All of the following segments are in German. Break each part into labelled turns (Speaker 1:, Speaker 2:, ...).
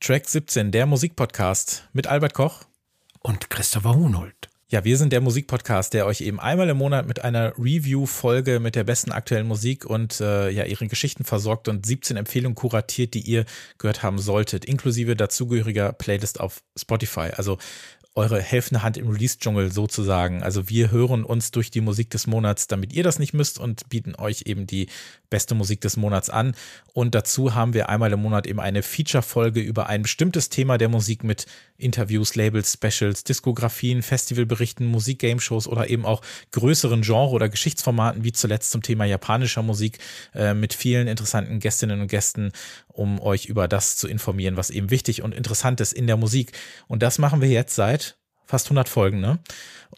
Speaker 1: Track 17, der Musikpodcast mit Albert Koch
Speaker 2: und Christopher Hunold.
Speaker 1: Ja, wir sind der Musikpodcast, der euch eben einmal im Monat mit einer Review-Folge mit der besten aktuellen Musik und äh, ja ihren Geschichten versorgt und 17 Empfehlungen kuratiert, die ihr gehört haben solltet, inklusive dazugehöriger Playlist auf Spotify. Also eure helfende Hand im Release-Dschungel sozusagen. Also wir hören uns durch die Musik des Monats, damit ihr das nicht müsst und bieten euch eben die beste Musik des Monats an. Und dazu haben wir einmal im Monat eben eine Feature-Folge über ein bestimmtes Thema der Musik mit Interviews, Labels, Specials, Diskografien, Festivalberichten, Musik-Game-Shows oder eben auch größeren Genre- oder Geschichtsformaten, wie zuletzt zum Thema japanischer Musik äh, mit vielen interessanten Gästinnen und Gästen, um euch über das zu informieren, was eben wichtig und interessant ist in der Musik. Und das machen wir jetzt seit fast 100 Folgen, ne?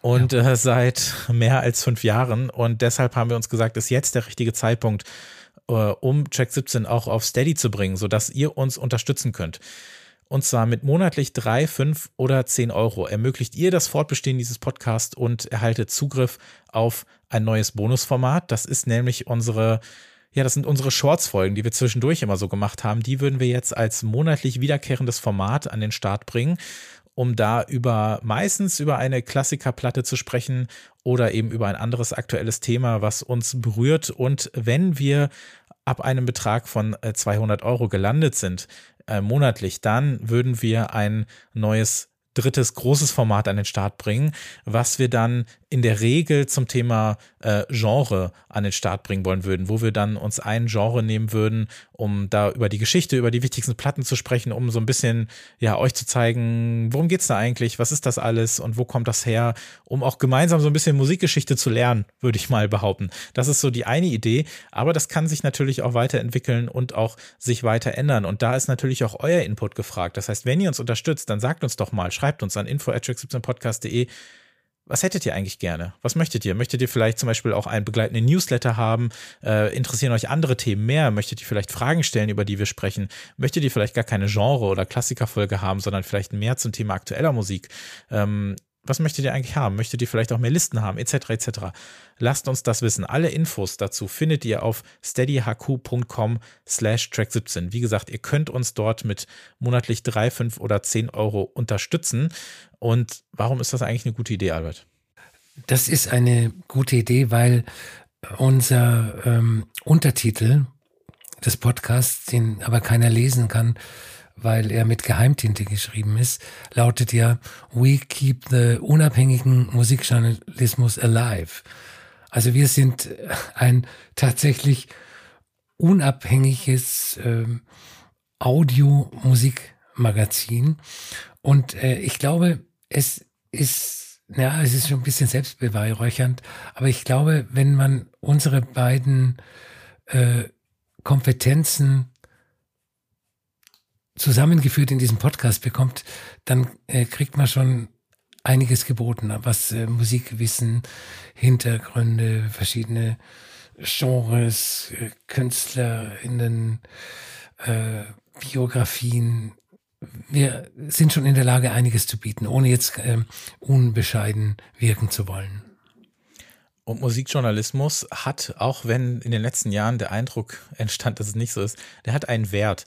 Speaker 1: Und ja. äh, seit mehr als fünf Jahren. Und deshalb haben wir uns gesagt, ist jetzt der richtige Zeitpunkt, äh, um Track 17 auch auf Steady zu bringen, sodass ihr uns unterstützen könnt. Und zwar mit monatlich drei, fünf oder zehn Euro ermöglicht ihr das Fortbestehen dieses Podcasts und erhaltet Zugriff auf ein neues Bonusformat. Das ist nämlich unsere ja, das sind unsere Shorts-Folgen, die wir zwischendurch immer so gemacht haben. Die würden wir jetzt als monatlich wiederkehrendes Format an den Start bringen um da über meistens über eine Klassikerplatte zu sprechen oder eben über ein anderes aktuelles Thema, was uns berührt. Und wenn wir ab einem Betrag von 200 äh, Euro gelandet sind, äh, monatlich, dann würden wir ein neues drittes großes Format an den Start bringen, was wir dann in der Regel zum Thema äh, Genre an den Start bringen wollen würden, wo wir dann uns ein Genre nehmen würden, um da über die Geschichte, über die wichtigsten Platten zu sprechen, um so ein bisschen ja euch zu zeigen, worum geht's da eigentlich, was ist das alles und wo kommt das her, um auch gemeinsam so ein bisschen Musikgeschichte zu lernen, würde ich mal behaupten. Das ist so die eine Idee, aber das kann sich natürlich auch weiterentwickeln und auch sich weiter ändern und da ist natürlich auch euer Input gefragt. Das heißt, wenn ihr uns unterstützt, dann sagt uns doch mal, schreibt uns an info@17podcast.de was hättet ihr eigentlich gerne? Was möchtet ihr? Möchtet ihr vielleicht zum Beispiel auch einen begleitenden Newsletter haben? Äh, interessieren euch andere Themen mehr? Möchtet ihr vielleicht Fragen stellen, über die wir sprechen? Möchtet ihr vielleicht gar keine Genre- oder Klassikerfolge haben, sondern vielleicht mehr zum Thema aktueller Musik? Ähm, was möchtet ihr eigentlich haben? Möchtet ihr vielleicht auch mehr Listen haben, etc., etc.? Lasst uns das wissen. Alle Infos dazu findet ihr auf steadyhq.com slash track17. Wie gesagt, ihr könnt uns dort mit monatlich drei, fünf oder zehn Euro unterstützen. Und warum ist das eigentlich eine gute Idee, Albert?
Speaker 2: Das ist eine gute Idee, weil unser ähm, Untertitel des Podcasts, den aber keiner lesen kann, weil er mit Geheimtinte geschrieben ist, lautet ja We keep the unabhängigen Musikjournalismus alive. Also wir sind ein tatsächlich unabhängiges ähm, Audio-Musikmagazin. Und äh, ich glaube, es ist, ja, es ist schon ein bisschen selbstbeweihräuchernd, aber ich glaube, wenn man unsere beiden äh, Kompetenzen zusammengeführt in diesem Podcast bekommt, dann äh, kriegt man schon einiges geboten, was äh, Musikwissen, Hintergründe, verschiedene Genres, äh, KünstlerInnen, äh, Biografien. Wir sind schon in der Lage, einiges zu bieten, ohne jetzt äh, unbescheiden wirken zu wollen.
Speaker 1: Und Musikjournalismus hat, auch wenn in den letzten Jahren der Eindruck entstand, dass es nicht so ist, der hat einen Wert.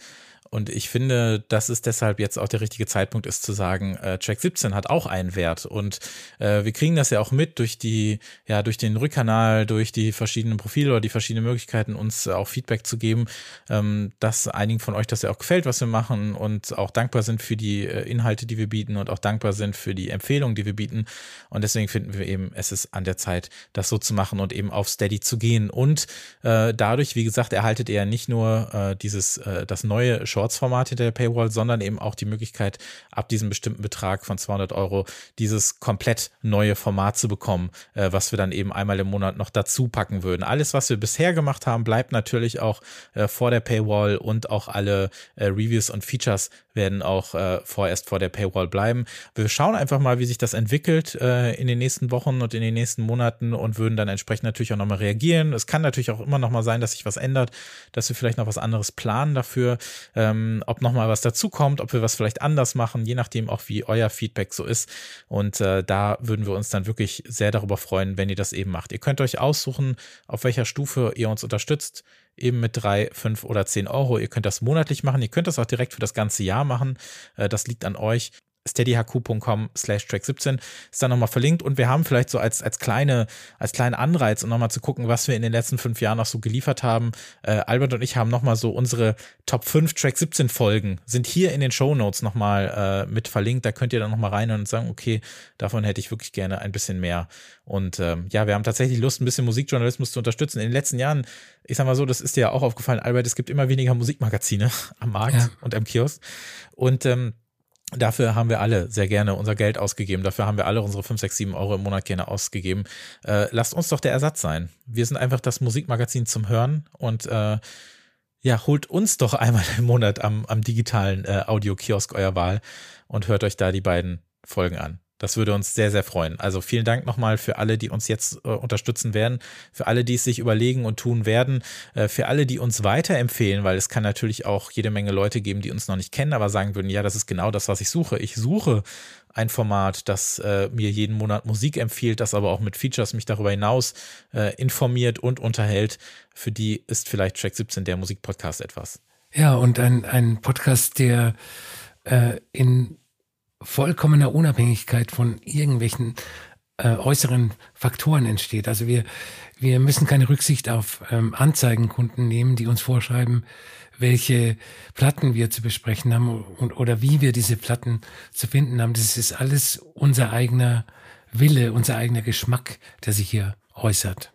Speaker 1: Und ich finde, dass es deshalb jetzt auch der richtige Zeitpunkt ist zu sagen, äh, Track 17 hat auch einen Wert. Und äh, wir kriegen das ja auch mit durch die, ja, durch den Rückkanal, durch die verschiedenen Profile oder die verschiedenen Möglichkeiten, uns auch Feedback zu geben, ähm, dass einigen von euch das ja auch gefällt, was wir machen und auch dankbar sind für die äh, Inhalte, die wir bieten und auch dankbar sind für die Empfehlungen, die wir bieten. Und deswegen finden wir eben, es ist an der Zeit, das so zu machen und eben auf Steady zu gehen. Und äh, dadurch, wie gesagt, erhaltet ihr nicht nur äh, dieses, äh, das neue Short Shorts-Format hinter der Paywall, sondern eben auch die Möglichkeit, ab diesem bestimmten Betrag von 200 Euro dieses komplett neue Format zu bekommen, äh, was wir dann eben einmal im Monat noch dazu packen würden. Alles, was wir bisher gemacht haben, bleibt natürlich auch äh, vor der Paywall und auch alle äh, Reviews und Features werden auch äh, vorerst vor der Paywall bleiben. Wir schauen einfach mal, wie sich das entwickelt äh, in den nächsten Wochen und in den nächsten Monaten und würden dann entsprechend natürlich auch nochmal reagieren. Es kann natürlich auch immer nochmal sein, dass sich was ändert, dass wir vielleicht noch was anderes planen dafür, ähm, ob nochmal was dazukommt, ob wir was vielleicht anders machen, je nachdem auch, wie euer Feedback so ist. Und äh, da würden wir uns dann wirklich sehr darüber freuen, wenn ihr das eben macht. Ihr könnt euch aussuchen, auf welcher Stufe ihr uns unterstützt. Eben mit drei, fünf oder zehn Euro. Ihr könnt das monatlich machen. Ihr könnt das auch direkt für das ganze Jahr machen. Äh, das liegt an euch steadyhq.com slash track 17 ist da nochmal verlinkt und wir haben vielleicht so als, als kleine, als kleinen Anreiz, um nochmal zu gucken, was wir in den letzten fünf Jahren noch so geliefert haben. Äh, Albert und ich haben nochmal so unsere Top 5 Track 17 Folgen sind hier in den Show Notes nochmal äh, mit verlinkt. Da könnt ihr dann nochmal rein und sagen, okay, davon hätte ich wirklich gerne ein bisschen mehr. Und ähm, ja, wir haben tatsächlich Lust, ein bisschen Musikjournalismus zu unterstützen. In den letzten Jahren, ich sag mal so, das ist dir ja auch aufgefallen, Albert, es gibt immer weniger Musikmagazine am Markt ja. und am Kiosk. Und ähm, Dafür haben wir alle sehr gerne unser Geld ausgegeben. Dafür haben wir alle unsere 5, 6, 7 Euro im Monat gerne ausgegeben. Äh, lasst uns doch der Ersatz sein. Wir sind einfach das Musikmagazin zum Hören und äh, ja, holt uns doch einmal im Monat am, am digitalen äh, Audio-Kiosk eurer Wahl und hört euch da die beiden Folgen an. Das würde uns sehr, sehr freuen. Also vielen Dank nochmal für alle, die uns jetzt äh, unterstützen werden, für alle, die es sich überlegen und tun werden, äh, für alle, die uns weiterempfehlen, weil es kann natürlich auch jede Menge Leute geben, die uns noch nicht kennen, aber sagen würden, ja, das ist genau das, was ich suche. Ich suche ein Format, das äh, mir jeden Monat Musik empfiehlt, das aber auch mit Features mich darüber hinaus äh, informiert und unterhält. Für die ist vielleicht Track 17 der Musikpodcast etwas.
Speaker 2: Ja, und ein, ein Podcast, der äh, in vollkommener Unabhängigkeit von irgendwelchen äh, äußeren Faktoren entsteht. Also wir, wir müssen keine Rücksicht auf ähm, Anzeigenkunden nehmen, die uns vorschreiben, welche Platten wir zu besprechen haben und, oder wie wir diese Platten zu finden haben. Das ist alles unser eigener Wille, unser eigener Geschmack, der sich hier äußert.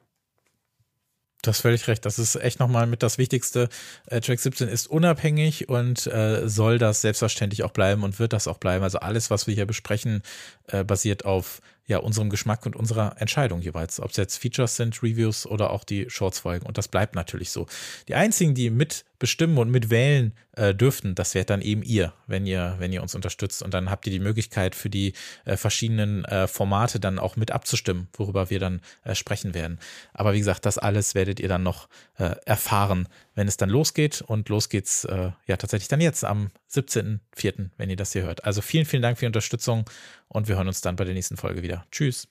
Speaker 1: Du hast völlig recht. Das ist echt nochmal mit das Wichtigste. Äh, Track 17 ist unabhängig und äh, soll das selbstverständlich auch bleiben und wird das auch bleiben. Also alles, was wir hier besprechen, äh, basiert auf ja, unserem Geschmack und unserer Entscheidung jeweils. Ob es jetzt Features sind, Reviews oder auch die Shorts-Folgen. Und das bleibt natürlich so. Die einzigen, die mitbestimmen und mitwählen äh, dürften, das wäre dann eben ihr, wenn ihr, wenn ihr uns unterstützt. Und dann habt ihr die Möglichkeit für die äh, verschiedenen äh, Formate dann auch mit abzustimmen, worüber wir dann äh, sprechen werden. Aber wie gesagt, das alles werdet ihr dann noch äh, erfahren, wenn es dann losgeht. Und los geht's ja tatsächlich dann jetzt am 17.04., wenn ihr das hier hört. Also vielen, vielen Dank für die Unterstützung und wir hören uns dann bei der nächsten Folge wieder. Tschüss.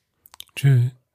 Speaker 2: Tschüss.